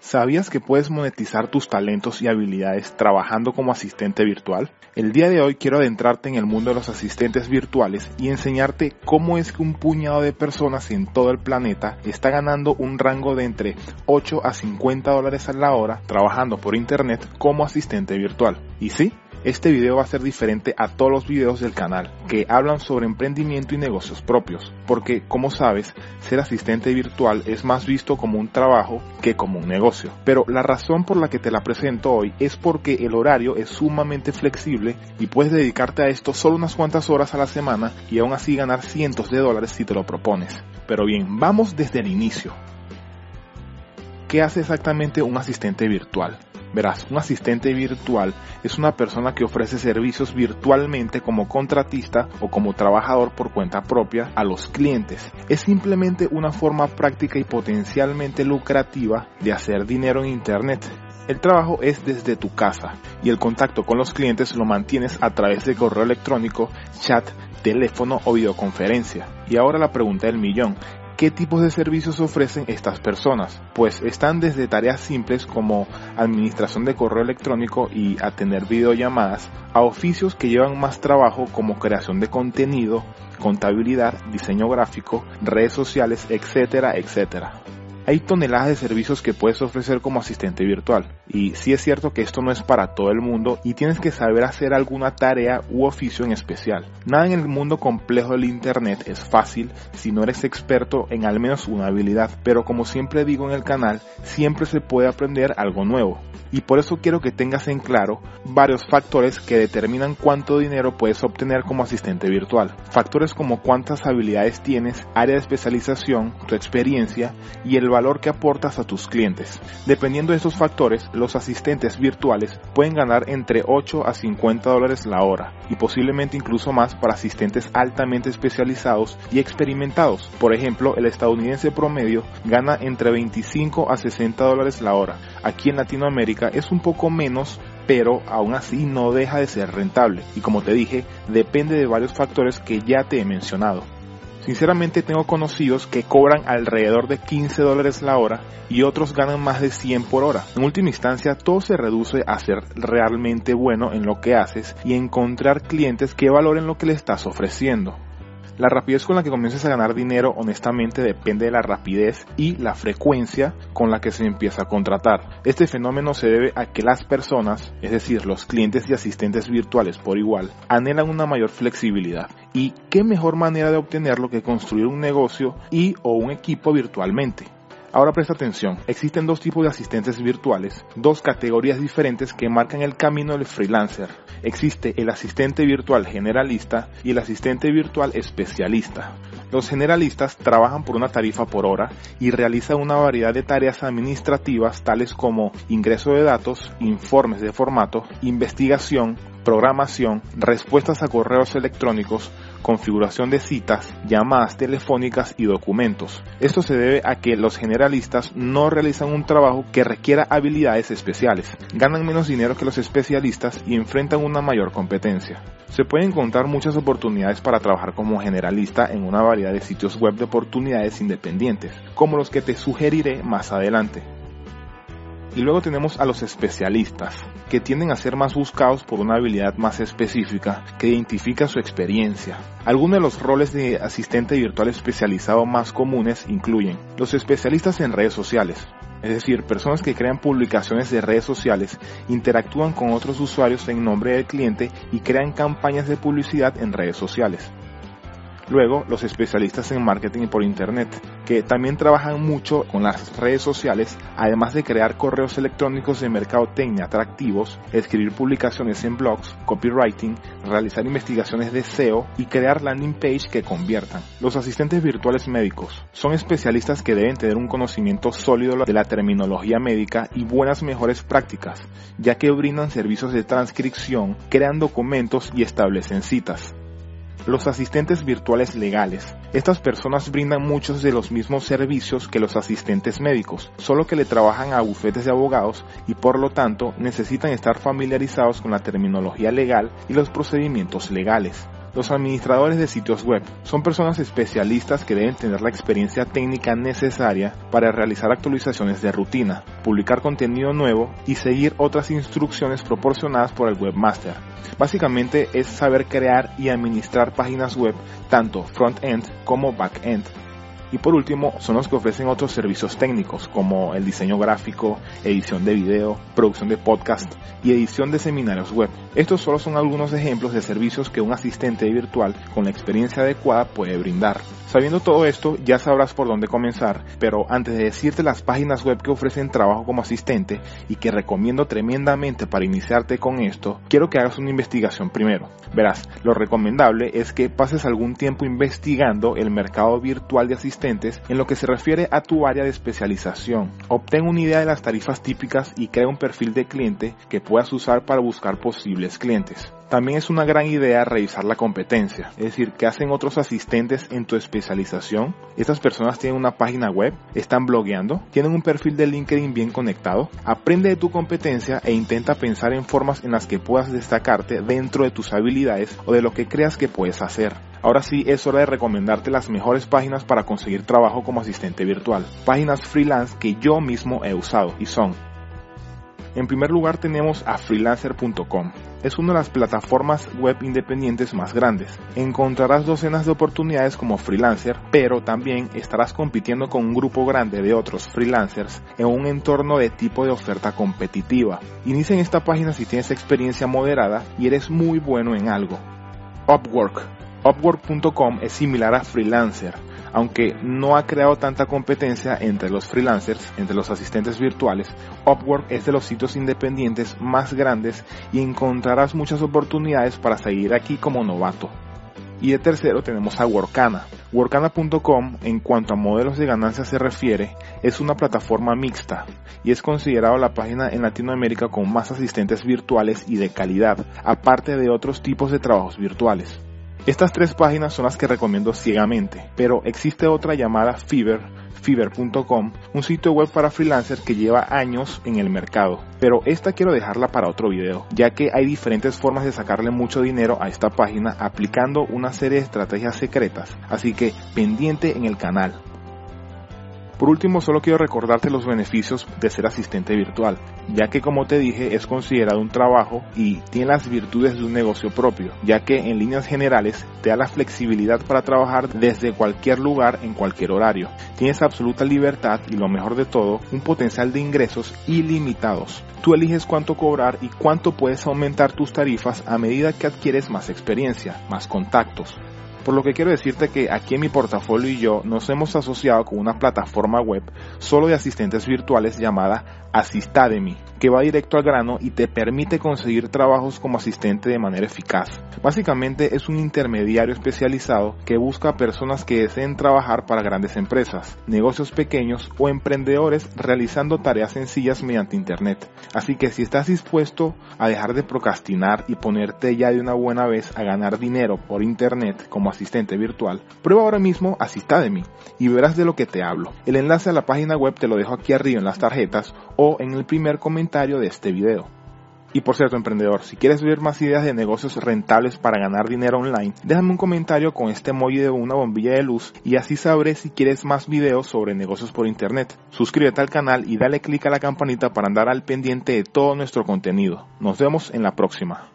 ¿Sabías que puedes monetizar tus talentos y habilidades trabajando como asistente virtual? El día de hoy quiero adentrarte en el mundo de los asistentes virtuales y enseñarte cómo es que un puñado de personas en todo el planeta está ganando un rango de entre 8 a 50 dólares a la hora trabajando por internet como asistente virtual. ¿Y sí? Este video va a ser diferente a todos los videos del canal que hablan sobre emprendimiento y negocios propios, porque como sabes, ser asistente virtual es más visto como un trabajo que como un negocio. Pero la razón por la que te la presento hoy es porque el horario es sumamente flexible y puedes dedicarte a esto solo unas cuantas horas a la semana y aún así ganar cientos de dólares si te lo propones. Pero bien, vamos desde el inicio. ¿Qué hace exactamente un asistente virtual? Verás, un asistente virtual es una persona que ofrece servicios virtualmente como contratista o como trabajador por cuenta propia a los clientes. Es simplemente una forma práctica y potencialmente lucrativa de hacer dinero en Internet. El trabajo es desde tu casa y el contacto con los clientes lo mantienes a través de correo electrónico, chat, teléfono o videoconferencia. Y ahora la pregunta del millón, ¿Qué tipos de servicios ofrecen estas personas? Pues están desde tareas simples como administración de correo electrónico y atender videollamadas a oficios que llevan más trabajo como creación de contenido, contabilidad, diseño gráfico, redes sociales, etcétera, etcétera. Hay toneladas de servicios que puedes ofrecer como asistente virtual. Y sí es cierto que esto no es para todo el mundo y tienes que saber hacer alguna tarea u oficio en especial. Nada en el mundo complejo del Internet es fácil si no eres experto en al menos una habilidad. Pero como siempre digo en el canal, siempre se puede aprender algo nuevo y por eso quiero que tengas en claro varios factores que determinan cuánto dinero puedes obtener como asistente virtual. Factores como cuántas habilidades tienes, área de especialización, tu experiencia y el valor que aportas a tus clientes. Dependiendo de estos factores, los asistentes virtuales pueden ganar entre 8 a 50 dólares la hora y posiblemente incluso más para asistentes altamente especializados y experimentados. Por ejemplo, el estadounidense promedio gana entre 25 a 60 dólares la hora. Aquí en Latinoamérica es un poco menos, pero aún así no deja de ser rentable. Y como te dije, depende de varios factores que ya te he mencionado. Sinceramente tengo conocidos que cobran alrededor de 15 dólares la hora y otros ganan más de 100 por hora. En última instancia, todo se reduce a ser realmente bueno en lo que haces y encontrar clientes que valoren lo que le estás ofreciendo. La rapidez con la que comiences a ganar dinero honestamente depende de la rapidez y la frecuencia con la que se empieza a contratar. Este fenómeno se debe a que las personas, es decir, los clientes y asistentes virtuales por igual, anhelan una mayor flexibilidad. ¿Y qué mejor manera de obtenerlo que construir un negocio y o un equipo virtualmente? Ahora presta atención, existen dos tipos de asistentes virtuales, dos categorías diferentes que marcan el camino del freelancer. Existe el asistente virtual generalista y el asistente virtual especialista. Los generalistas trabajan por una tarifa por hora y realizan una variedad de tareas administrativas tales como ingreso de datos, informes de formato, investigación, programación, respuestas a correos electrónicos, configuración de citas, llamadas telefónicas y documentos. Esto se debe a que los generalistas no realizan un trabajo que requiera habilidades especiales, ganan menos dinero que los especialistas y enfrentan una mayor competencia. Se pueden encontrar muchas oportunidades para trabajar como generalista en una variedad de sitios web de oportunidades independientes, como los que te sugeriré más adelante. Y luego tenemos a los especialistas, que tienden a ser más buscados por una habilidad más específica que identifica su experiencia. Algunos de los roles de asistente virtual especializado más comunes incluyen los especialistas en redes sociales, es decir, personas que crean publicaciones de redes sociales, interactúan con otros usuarios en nombre del cliente y crean campañas de publicidad en redes sociales. Luego, los especialistas en marketing por Internet, que también trabajan mucho con las redes sociales, además de crear correos electrónicos de mercadotecnia atractivos, escribir publicaciones en blogs, copywriting, realizar investigaciones de SEO y crear landing page que conviertan. Los asistentes virtuales médicos son especialistas que deben tener un conocimiento sólido de la terminología médica y buenas mejores prácticas, ya que brindan servicios de transcripción, crean documentos y establecen citas. Los asistentes virtuales legales. Estas personas brindan muchos de los mismos servicios que los asistentes médicos, solo que le trabajan a bufetes de abogados y por lo tanto necesitan estar familiarizados con la terminología legal y los procedimientos legales. Los administradores de sitios web son personas especialistas que deben tener la experiencia técnica necesaria para realizar actualizaciones de rutina, publicar contenido nuevo y seguir otras instrucciones proporcionadas por el webmaster. Básicamente es saber crear y administrar páginas web tanto front-end como back-end y por último, son los que ofrecen otros servicios técnicos como el diseño gráfico, edición de video, producción de podcast y edición de seminarios web. Estos solo son algunos ejemplos de servicios que un asistente virtual con la experiencia adecuada puede brindar. Sabiendo todo esto, ya sabrás por dónde comenzar, pero antes de decirte las páginas web que ofrecen trabajo como asistente y que recomiendo tremendamente para iniciarte con esto, quiero que hagas una investigación primero. Verás, lo recomendable es que pases algún tiempo investigando el mercado virtual de asistentes en lo que se refiere a tu área de especialización. Obtén una idea de las tarifas típicas y crea un perfil de cliente que puedas usar para buscar posibles clientes. También es una gran idea revisar la competencia, es decir, qué hacen otros asistentes en tu especialización. Estas personas tienen una página web, están blogueando, tienen un perfil de LinkedIn bien conectado. Aprende de tu competencia e intenta pensar en formas en las que puedas destacarte dentro de tus habilidades o de lo que creas que puedes hacer. Ahora sí es hora de recomendarte las mejores páginas para conseguir trabajo como asistente virtual. Páginas freelance que yo mismo he usado y son en primer lugar tenemos a freelancer.com. Es una de las plataformas web independientes más grandes. Encontrarás docenas de oportunidades como freelancer, pero también estarás compitiendo con un grupo grande de otros freelancers en un entorno de tipo de oferta competitiva. Inicia en esta página si tienes experiencia moderada y eres muy bueno en algo. Upwork. Upwork.com es similar a Freelancer, aunque no ha creado tanta competencia entre los freelancers, entre los asistentes virtuales, Upwork es de los sitios independientes más grandes y encontrarás muchas oportunidades para seguir aquí como novato. Y de tercero tenemos a Workana. Workana.com, en cuanto a modelos de ganancia se refiere, es una plataforma mixta y es considerado la página en Latinoamérica con más asistentes virtuales y de calidad, aparte de otros tipos de trabajos virtuales. Estas tres páginas son las que recomiendo ciegamente, pero existe otra llamada Fiverr, fiverr.com, un sitio web para freelancers que lleva años en el mercado. Pero esta quiero dejarla para otro video, ya que hay diferentes formas de sacarle mucho dinero a esta página aplicando una serie de estrategias secretas, así que pendiente en el canal. Por último, solo quiero recordarte los beneficios de ser asistente virtual, ya que como te dije es considerado un trabajo y tiene las virtudes de un negocio propio, ya que en líneas generales te da la flexibilidad para trabajar desde cualquier lugar en cualquier horario. Tienes absoluta libertad y lo mejor de todo, un potencial de ingresos ilimitados. Tú eliges cuánto cobrar y cuánto puedes aumentar tus tarifas a medida que adquieres más experiencia, más contactos. Por lo que quiero decirte que aquí en mi portafolio y yo nos hemos asociado con una plataforma web solo de asistentes virtuales llamada Assistademy, que va directo al grano y te permite conseguir trabajos como asistente de manera eficaz. Básicamente es un intermediario especializado que busca personas que deseen trabajar para grandes empresas, negocios pequeños o emprendedores realizando tareas sencillas mediante Internet. Así que si estás dispuesto a dejar de procrastinar y ponerte ya de una buena vez a ganar dinero por Internet como asistente virtual, prueba ahora mismo Assistademy y verás de lo que te hablo. El enlace a la página web te lo dejo aquí arriba en las tarjetas o en el primer de este video. Y por cierto, emprendedor, si quieres ver más ideas de negocios rentables para ganar dinero online, déjame un comentario con este emoji de una bombilla de luz y así sabré si quieres más videos sobre negocios por internet. Suscríbete al canal y dale click a la campanita para andar al pendiente de todo nuestro contenido. Nos vemos en la próxima.